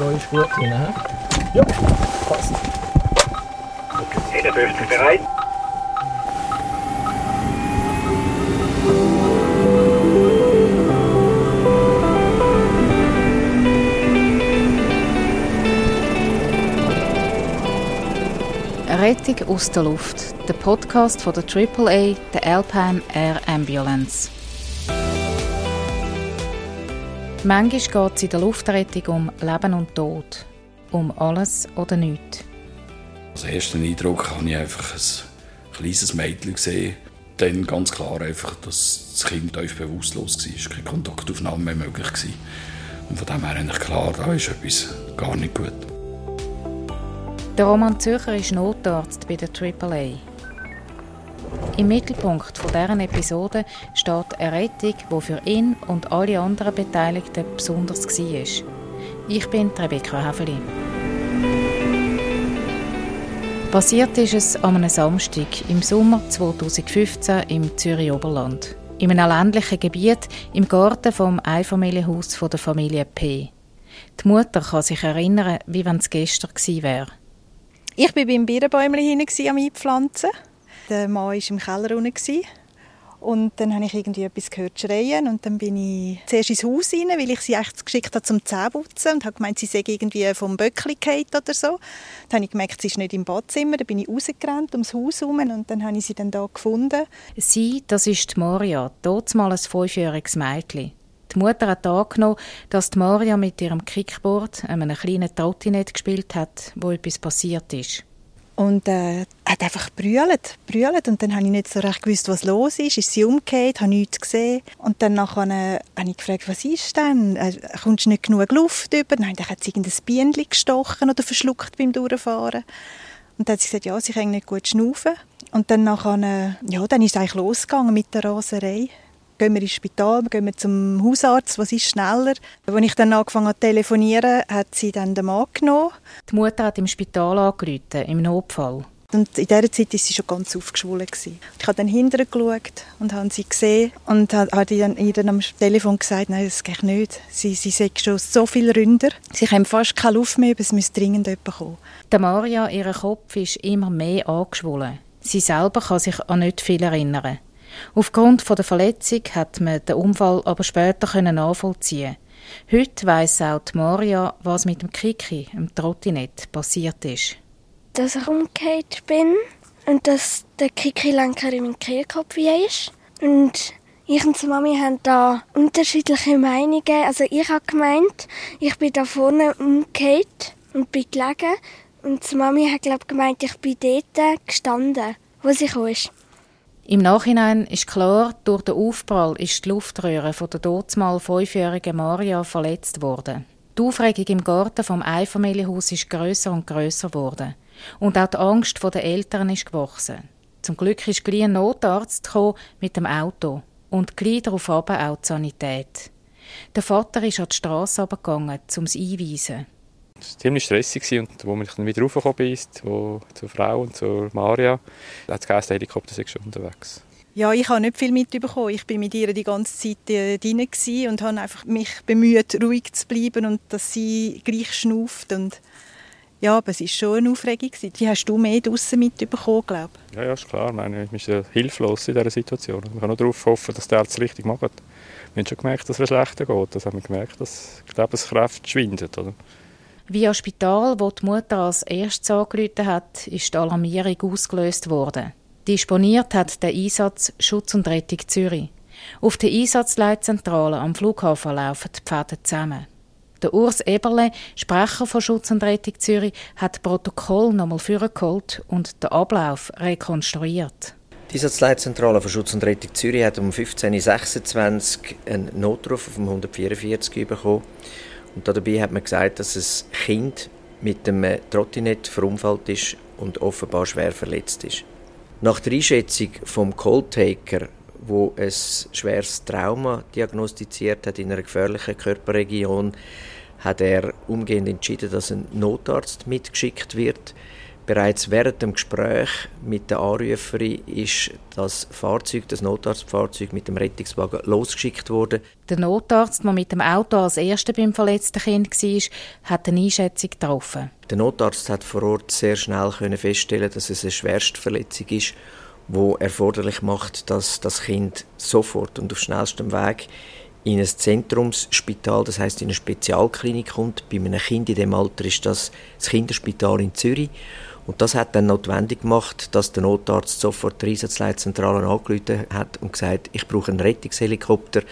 Treu ist gut drin, hä? Ja, passt. Okay. 51 bereit. Rettung aus der Luft, der Podcast von der AAA, der Alpine Air Ambulance. Manchmal geht es in der Luftrettung um Leben und Tod, um alles oder nichts. Als ersten Eindruck habe ich einfach ein kleines Mädchen gesehen. Dann ganz klar einfach, dass das Kind tief bewusstlos war. Keine Kontaktaufnahme mehr möglich war. Und von dem her eigentlich klar, da ist etwas gar nicht gut. Der Roman Zürcher ist Notarzt bei der AAA. Im Mittelpunkt deren Episode steht eine Rettung, die für ihn und alle anderen Beteiligten besonders war. Ich bin Rebecca Häfeli. Passiert ist es an einem Samstag im Sommer 2015 im Zürich Oberland. In einem ländlichen Gebiet im Garten vom Einfamilienhaus der Familie P. Die Mutter kann sich erinnern, wie wenn es gestern gewesen wäre. Ich war beim Birnbäumchen am Einpflanzen. Der Mann war im Keller unten. Und dann habe ich irgendwie etwas gehört schreien und dann bin ich zuerst ins Haus rein, weil ich sie echt geschickt habe zum Zähneputzen und habe gemeint, sie sei irgendwie vom Böckli oder so. Dann habe ich gemerkt, sie ist nicht im Badzimmer, dann bin ich rausgerannt ums Haus herum und dann habe ich sie dann da gefunden. Sie, das ist die Maria, mal ein fünfjähriges Mädchen. Die Mutter hat angenommen, dass die Maria mit ihrem Kickboard einem kleinen Trottinett gespielt hat, wo etwas passiert ist. Und äh, hat einfach brüllt, brüllt. Und dann habe ich nicht so recht gewusst, was los ist. Ist sie umgekehrt, habe nichts gesehen. Und dann nachher, äh, habe ich gefragt, was ist denn? Äh, kommst du nicht genug Luft über? Nein, dann hat sie irgendein Bienchen gestochen oder verschluckt beim Durchfahren. Und dann hat sie gesagt, ja, sie kann nicht gut schnaufen. Und dann nachher, äh, ja, dann ist es eigentlich losgegangen mit der Raserei gehen wir ins Spital, gehen wir zum Hausarzt, was ist schneller. Als ich dann angefangen habe zu telefonieren, hat sie dann den Mann genommen. Die Mutter hat im Spital angerufen, im Notfall. Und in dieser Zeit war sie schon ganz aufgeschwollen. Ich habe dann hinterher geschaut und habe sie gesehen und habe dann ihr dann am Telefon gesagt, nein, das geht nicht. Sie, sie sagt schon so viele Ründer. Sie haben fast keine Luft mehr, aber es muss dringend jemand kommen. Der Maria, ihr Kopf ist immer mehr angeschwollen. Sie selber kann sich an nicht viel erinnern. Aufgrund der Verletzung hat man den Unfall aber später nachvollziehen. Heute weiss auch die Maria, was mit dem Kiki, dem Trottinett, passiert ist. Dass ich umgekehrt bin und dass der Kiki-Lenker in meinem Kehlkopf ist. Und ich und die Mami haben da unterschiedliche Meinungen. Also ich habe gemeint, ich bin da vorne umgekehrt und bin gelegen. Und die Mami hat glaube gemeint, ich bin dort gestanden, wo sie kam. Im Nachhinein ist klar, durch den Aufprall ist die Luftröhre von der dortmal fünfjährigen Maria verletzt worden. Die Aufregung im Garten vom Einfamilienhaus ist grösser und grösser geworden. Und auch die Angst der Eltern ist gewachsen. Zum Glück ist gleich ein Notarzt mit dem Auto und gleich darauf auch die Sanität. Der Vater ist an die Straße gegangen, um es einzuweisen. Es war ziemlich stressig und wo ich dann wieder raufgekommen bin, wo, zur Frau und zur Maria, hat es geheißen, der Helikopter sei schon unterwegs. Ja, ich habe nicht viel mitbekommen. Ich bin mit ihr die ganze Zeit äh, drin und habe einfach mich bemüht, ruhig zu bleiben und dass sie gleich schnauft. Und ja, aber es war schon eine Aufregung. Die hast du mehr draussen mitbekommen, glaube ich. Ja, ja, ist klar. Meine, man ist ja hilflos in dieser Situation. Man kann nur darauf hoffen, dass der es richtig macht. Wir haben schon gemerkt, dass es schlechter geht. Das haben wir gemerkt, dass die Lebenskraft schwindet. Oder? Via Spital, wo die Mutter als erstes angerufen hat, ist die Alarmierung ausgelöst worden. Disponiert hat der Einsatz Schutz und Rettung Zürich. Auf der Einsatzleitzentrale am Flughafen laufen die Pfade zusammen. Der Urs Eberle, Sprecher von Schutz und Rettung Zürich, hat das Protokoll nochmal vorgeholt und den Ablauf rekonstruiert. Die Einsatzleitzentrale von Schutz und Rettung Zürich hat um 15.26 Uhr einen Notruf auf dem 144 bekommen und dabei hat man gesagt, dass ein Kind mit dem Trottinett verunfallt ist und offenbar schwer verletzt ist. Nach der Einschätzung vom Calltaker, wo ein schweres Trauma diagnostiziert hat in einer gefährlichen Körperregion, hat er umgehend entschieden, dass ein Notarzt mitgeschickt wird. Bereits während dem Gespräch mit der Anruferin ist das Fahrzeug, das Notarztfahrzeug mit dem Rettungswagen losgeschickt worden. Der Notarzt, der mit dem Auto als erster beim verletzten Kind war, hat eine Einschätzung getroffen. Der Notarzt hat vor Ort sehr schnell feststellen, dass es eine Schwerstverletzung ist, wo erforderlich macht, dass das Kind sofort und auf schnellstem Weg in ein Zentrumsspital, das heißt in eine Spezialklinik kommt. Bei einem Kind in dem Alter ist das das Kinderspital in Zürich. Und das hat dann notwendig gemacht, dass der Notarzt sofort die Einsatzleitzentrale angerufen hat und gesagt, ich brauche einen Rettungshelikopter,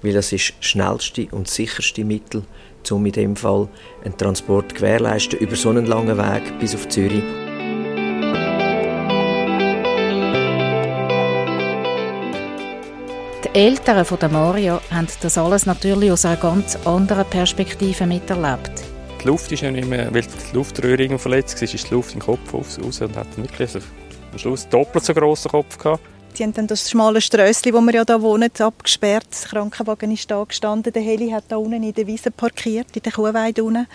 weil das ist das schnellste und sicherste Mittel, um in dem Fall einen Transport gewährleisten über so einen langen Weg bis auf Zürich. Die Eltern von Mario haben das alles natürlich aus einer ganz anderen Perspektive miterlebt die Luft ist ja nicht mehr, weil die Luftröhre verletzt war, ist die Luft im Kopf raus und hat wirklich also am Schluss doppelt so grossen Kopf gehabt. Die haben dann das schmale Strössli, wo wir ja da wohnen, abgesperrt. Der Krankenwagen ist da gestanden. Der Heli hat da unten in der Wiese parkiert, in der Kuhweide unten.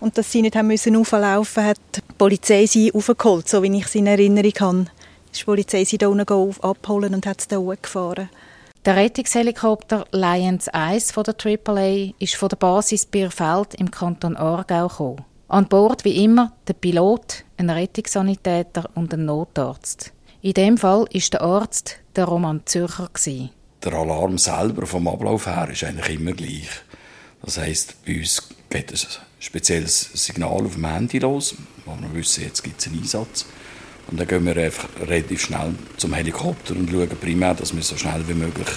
Und dass sie nicht haben müssen hat die Polizei sie aufgeholt, so wie ich es in Erinnerung habe. Die Polizei sie da unten abholen und hat sie da gefahren. Der Rettungshelikopter Lions 1 von der AAA ist von der Basis Bierfeld im Kanton Aargau gekommen. An Bord wie immer der Pilot, ein Rettungssanitäter und ein Notarzt. In dem Fall ist der Arzt der Roman Zürcher. Der Alarm selber vom Ablauf her ist eigentlich immer gleich. Das heißt, bei uns geht ein spezielles Signal auf dem Handy los, wo wir wissen, jetzt gibt es einen Einsatz. Und dann gehen wir einfach relativ schnell zum Helikopter und schauen primär, dass wir so schnell wie möglich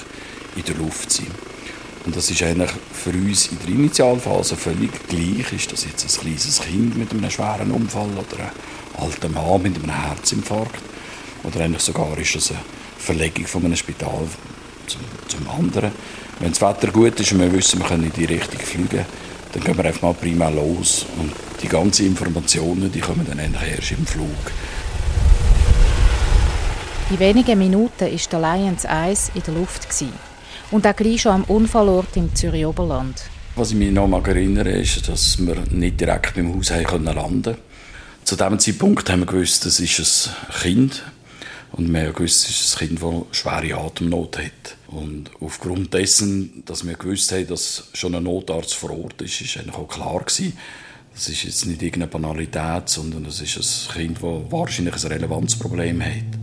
in der Luft sind. Und das ist eigentlich für uns in der Initialphase völlig gleich. Ist das jetzt ein kleines Kind mit einem schweren Unfall oder ein alter Mann mit einem Herzinfarkt? Oder eigentlich sogar ist das eine Verlegung von einem Spital zum, zum anderen. Wenn das Wetter gut ist und wir wissen, wir können in die Richtung fliegen, dann gehen wir einfach mal prima los. Und die ganzen Informationen, die kommen dann eigentlich erst im Flug. In wenigen Minuten war der Lions 1 in der Luft. Und auch gleich schon am Unfallort im Zürich Oberland. Was ich mich noch mal erinnere, ist, dass wir nicht direkt beim Haus landen konnten. Zu diesem Zeitpunkt haben wir gewusst, das ist ein Kind. Und wir haben gewusst, es ist ein Kind, das schwere Atemnot hat. Und aufgrund dessen, dass wir gewusst haben, dass schon ein Notarzt vor Ort ist, ist eigentlich auch klar gewesen, das ist jetzt nicht irgendeine Banalität, sondern es ist ein Kind, das wahrscheinlich ein Relevanzproblem hat.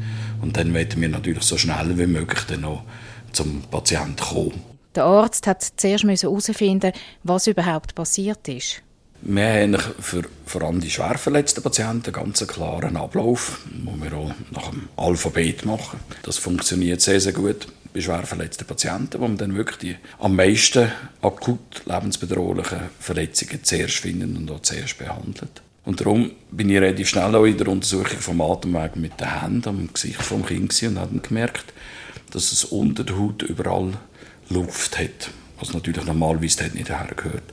Und dann werden wir natürlich so schnell wie möglich dann noch zum Patienten kommen. Der Arzt hat zuerst herausfinden was überhaupt passiert ist. Wir haben für vor allem die schwer verletzten Patienten einen ganz klaren Ablauf, den wir auch nach dem Alphabet machen. Das funktioniert sehr, sehr gut bei schwer verletzten Patienten, wo man dann wirklich die am meisten akut lebensbedrohlichen Verletzungen zuerst finden und auch zuerst behandelt. Und darum bin ich relativ schnell auch in der Untersuchung vom Atemweg mit den Händen am Gesicht vom Kind und habe gemerkt, dass es unter der Haut überall Luft hat, was natürlich normalerweise nicht hergehört.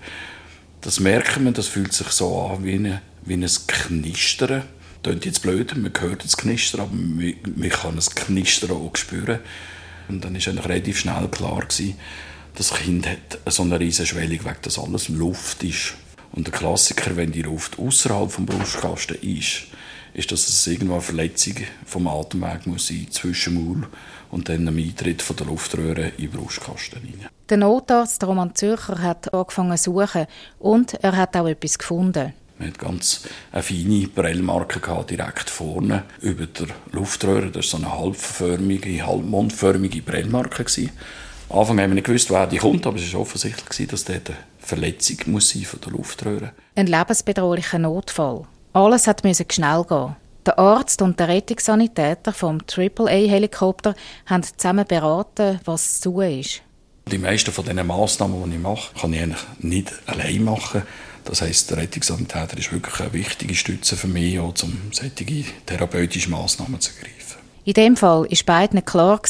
Das merken wir, das fühlt sich so an wie, eine, wie ein Knistern. Klingt jetzt blöd, man hört das Knistern, aber man, man kann das Knistern auch spüren. Und dann war eigentlich relativ schnell klar, gewesen, das Kind hat so eine riesige Schwellung, weil das alles Luft ist. Und der Klassiker, wenn die Luft außerhalb vom Brustkasten ist, ist, dass es irgendwo eine Verletzung vom Atemweg muss sein, zwischen Maul und dann einem Eintritt von der Luftröhre in den Brustkasten rein. Der Notarzt Roman Zürcher hat angefangen zu suchen und er hat auch etwas gefunden. Man hat ganz eine feine Prellmarke direkt vorne über der Luftröhre. Das war so eine halbförmige, halbmondförmige Prellmarke. Am Anfang haben wir nicht gewusst, woher die kommt, aber es war offensichtlich, dass dort eine Verletzung muss sein von der Luftröhre. Ein lebensbedrohlicher Notfall. Alles musste schnell gehen. Der Arzt und der Rettungssanitäter vom AAA-Helikopter haben zusammen beraten, was zu tun ist. Die meisten von diesen Massnahmen, die ich mache, kann ich eigentlich nicht allein machen. Das heisst, der Rettungssanitäter ist wirklich eine wichtige Stütze für mich, um solche therapeutische Massnahmen zu ergreifen. In dem Fall war beiden klar,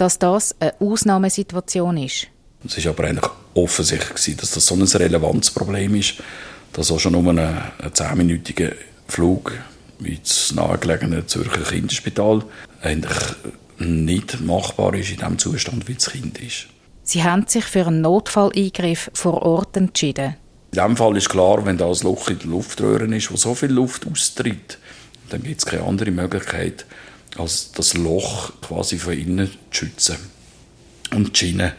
dass das eine Ausnahmesituation ist. Es war aber eigentlich offensichtlich, dass das so ein relevantes Problem ist, dass auch schon um einen, einen zehnminütigen Flug ins nahegelegene Zürcher Kinderspital eigentlich nicht machbar ist in dem Zustand, wie das Kind ist. Sie haben sich für einen Notfalleingriff vor Ort entschieden. In diesem Fall ist klar, wenn da ein Loch in der Luftröhre ist, wo so viel Luft austritt, dann gibt es keine andere Möglichkeit, als das Loch quasi von innen zu schützen. Und die Schiene.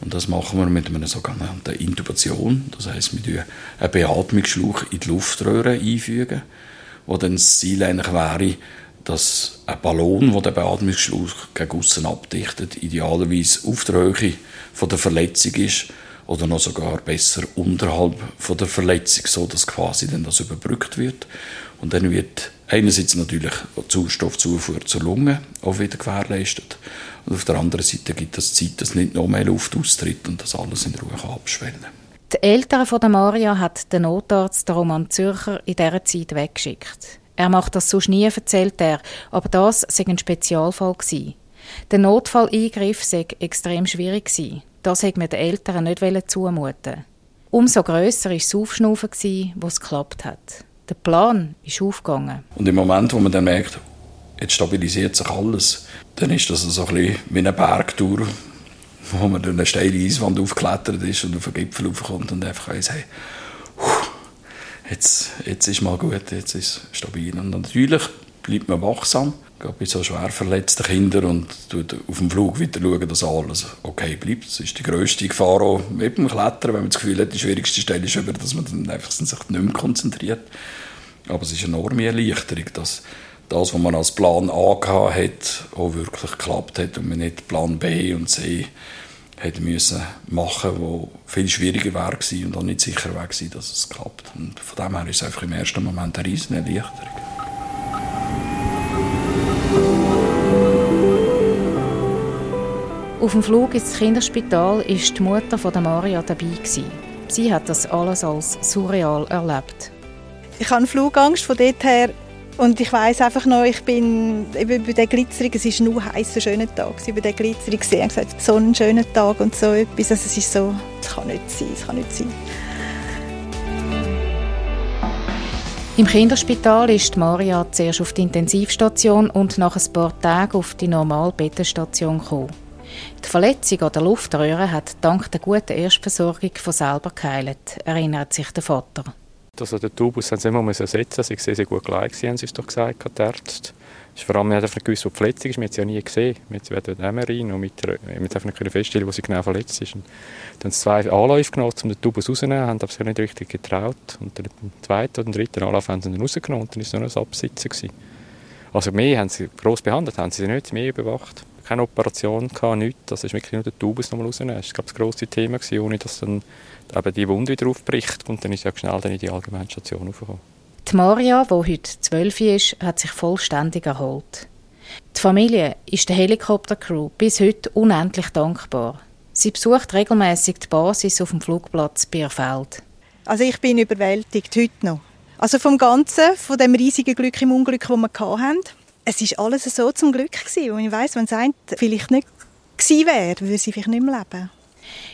Und das machen wir mit einer sogenannten Intubation. Das heißt, wir fügen einen Beatmungsschlauch in die Luftröhre einfügen, wo dann das Ziel eigentlich wäre, dass ein Ballon, der den Beatmungsschlauch gegen aussen abdichtet, idealerweise auf der Höhe von der Verletzung ist oder noch sogar besser unterhalb von der Verletzung, so dass quasi dann das überbrückt wird. Und dann wird einerseits natürlich die Sauerstoffzufuhr zur Lunge auch wieder gewährleistet. Und auf der anderen Seite gibt es Zeit, dass nicht noch mehr Luft austritt und das alles in Ruhe abschwellen kann. Die Eltern von der Maria hat der Notarzt Roman Zürcher in dieser Zeit weggeschickt. Er macht das sonst nie, erzählt er, aber das sei ein Spezialfall gewesen. Der Notfalleingriff sei extrem schwierig gewesen. Das hätte man den Eltern nicht zumuten Umso grösser war das Aufschnaufen, wo es geklappt hat. Der Plan ist aufgegangen. Und im Moment, wo man dann merkt, jetzt stabilisiert sich alles, dann ist das so ein bisschen wie eine Bergtour, wo man durch eine steile Eiswand aufgeklettert ist und auf den Gipfel raufkommt und einfach weiss, hey, jetzt, jetzt ist mal gut, jetzt ist es stabil. Und natürlich bleibt man wachsam, bei so schwer verletzten Kindern und auf dem Flug wieder schauen, dass alles okay bleibt. Das ist die grösste Gefahr auch mit dem Klettern, wenn man das Gefühl hat, die schwierigste Stelle ist über, dass man dann einfach sich nicht mehr konzentriert. Aber es ist eine enorme Erleichterung, dass das, was man als Plan A hat, auch wirklich geklappt hat und man nicht Plan B und C hätte müssen machen, wo viel schwieriger wäre und auch nicht sicher wäre dass es klappt. Und von dem her ist es einfach im ersten Moment eine riesen Erleichterung. Auf dem Flug ins Kinderspital ist die Mutter von Maria dabei gewesen. Sie hat das alles als surreal erlebt. Ich habe Flugangst von dort her und ich weiß einfach noch, ich bin eben bei der Glitzerung, es war nur ein schöner Tag, über der Glitzerung gesehen, ich gesagt, so ein schöner Tag und so etwas, also es ist so, das kann nicht sein, das kann nicht sein. Im Kinderspital ist Maria zuerst auf die Intensivstation und nach ein paar Tagen auf die normale Bettenstation gekommen. Die Verletzung an der Luftröhre hat dank der guten Erstversorgung von selber geheilt, erinnert sich der Vater. Also den Tubus haben sie immer ersetzen Sie sehen sehr gut gleich, haben sie uns doch gesagt, die Ärzte. Ist vor allem, einfach gewusst, wo die Verletzung ist. Wir haben sie ja nie gesehen. Wir haben sie MRI und mit wir einfach nicht feststellen, wo sie genau verletzt ist. Und dann haben sie zwei Anläufe genommen, um den Tubus rauszunehmen, haben aber sich nicht richtig getraut. Und dann im zweiten oder dritten Anlauf haben sie ihn rausgenommen und dann war es nur ein Absitzen. Gewesen. Also mehr haben sie gross behandelt, haben sie nicht, mehr überwacht. Keine Operation, gehabt, nichts. Das ist wirklich nur der Tubus nochmal rausnehmen. Das war das grosse Thema, gewesen, ohne dass dann eben die Wunde wieder aufbricht und dann ist ja schnell dann in die allgemeine Station aufgekommen. Die Maria, die heute zwölf ist, hat sich vollständig erholt. Die Familie ist der Helikoptercrew bis heute unendlich dankbar. Sie besucht regelmäßig die Basis auf dem Flugplatz Bierfeld. Also ich bin überwältigt, heute noch. Also vom Ganzen, von dem riesigen Glück im Unglück, das wir hatten. Es ist alles so zum Glück gewesen. Und ich weiss, wenn es vielleicht nicht gewesen wäre, würde sie vielleicht nicht mehr leben.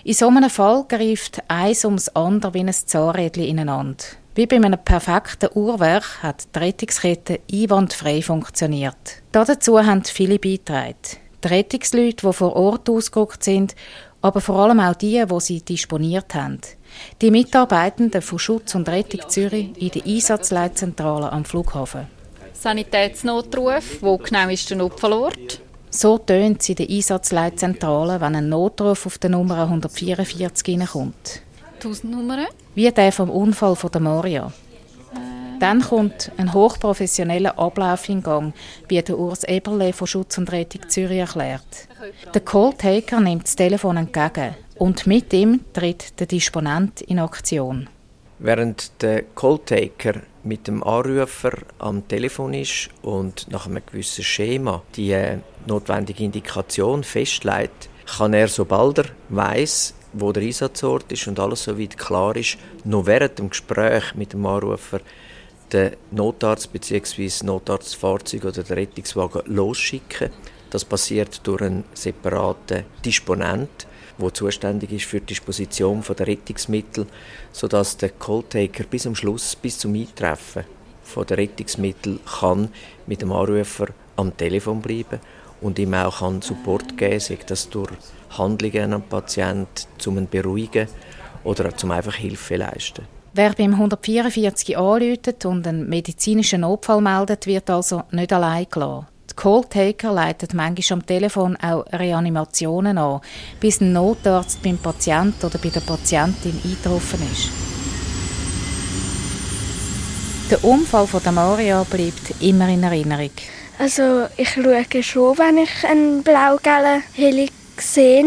In so einem Fall greift eins ums andere wie ein Zahnrädchen ineinander. Wie bei einem perfekten Uhrwerk hat die Rettungskette einwandfrei funktioniert. Dazu haben viele beigetragen. Die Rettungsleute, die vor Ort ausgerückt sind, aber vor allem auch die, die sie disponiert haben. Die Mitarbeitenden von Schutz und Rettung Zürich in der Einsatzleitzentrale am Flughafen. Sanitätsnotruf, wo genau ist der Notfallort? So tönt es in der Einsatzleitzentrale, wenn ein Notruf auf der Nummer 144 hineinkommt. Tausendnummern? Wie der vom Unfall von der Maria. Äh. Dann kommt ein hochprofessioneller Ablauf in Gang, wie der Urs Eberle von Schutz und Rettung Zürich erklärt. Der Calltaker nimmt das Telefon entgegen und mit ihm tritt der Disponent in Aktion. Während der Calltaker mit dem Anrufer am Telefon ist und nach einem gewissen Schema die äh, notwendige Indikation festlegt, kann er, sobald er weiß, wo der Einsatzort ist und alles soweit klar ist, noch während dem Gespräch mit dem Anrufer den Notarzt bzw. Notarztfahrzeug oder den Rettungswagen losschicken. Das passiert durch einen separaten Disponent, wo zuständig ist für die Disposition der Rettungsmittel, sodass der Calltaker bis am Schluss, bis zum Eintreffen der Rettungsmittel kann mit dem Anrufer am Telefon bleiben und ihm auch kann Support geben, sei das durch Handlungen am Patienten, um ihn beruhigen oder zum einfach Hilfe leisten. Wer beim 144 anläutet und einen medizinischen Notfall meldet, wird also nicht allein gelassen. Die Calltaker leiten manchmal am Telefon auch Reanimationen an, bis ein Notarzt beim Patienten oder bei der Patientin eingetroffen ist. Der Unfall von der Maria bleibt immer in Erinnerung. Also ich schaue schon, wenn ich einen blau-gelben Heli sehe.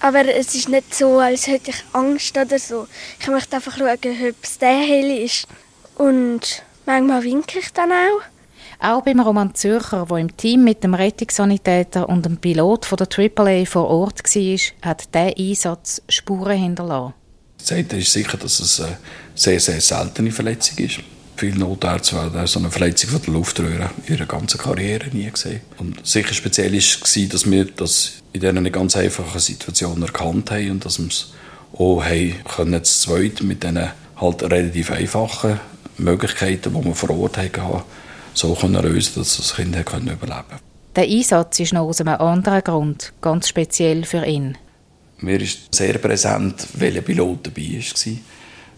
Aber es ist nicht so, als hätte ich Angst oder so. Ich möchte einfach schauen, ob es der Heli ist. Und manchmal winke ich dann auch. Auch beim Roman Zürcher, der im Team mit dem Rettungssanitäter und dem Pilot von der AAA vor Ort war, hat dieser Einsatz Spuren hinterlassen. Eine ist sicher, dass es eine sehr, sehr seltene Verletzung ist. Viele Notärzte haben so eine Verletzung von der Luftröhre in ihrer ganzen Karriere nie gesehen. Und sicher speziell war, dass wir das in dieser ganz einfachen Situation erkannt haben und dass wir es auch haben können, zu zweit mit diesen halt relativ einfachen Möglichkeiten, die wir vor Ort hatten, so können lösen dass das Kind können überleben konnte. Der Einsatz ist noch aus einem anderen Grund, ganz speziell für ihn. Mir ist sehr präsent, welcher Pilot dabei war.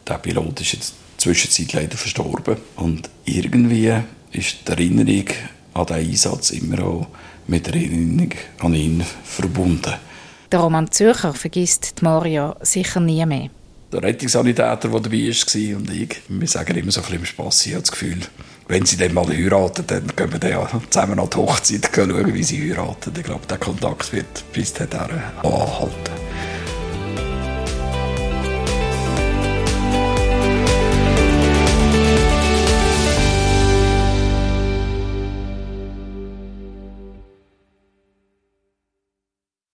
Der Pilot ist jetzt Zwischenzeit leider verstorben. Und irgendwie ist die Erinnerung an diesen Einsatz immer auch mit der Erinnerung an ihn verbunden. Der Roman Zürcher vergisst die Maria sicher nie mehr. Der Rettungssanitäter, der dabei war, und ich, wir sagen immer so ein bisschen im Spass, ich habe das Gefühl, wenn sie dann mal heiraten, dann können wir dann ja zusammen an die Hochzeit schauen, wie sie heiraten. Ich glaube, der Kontakt wird bis dahin anhalten.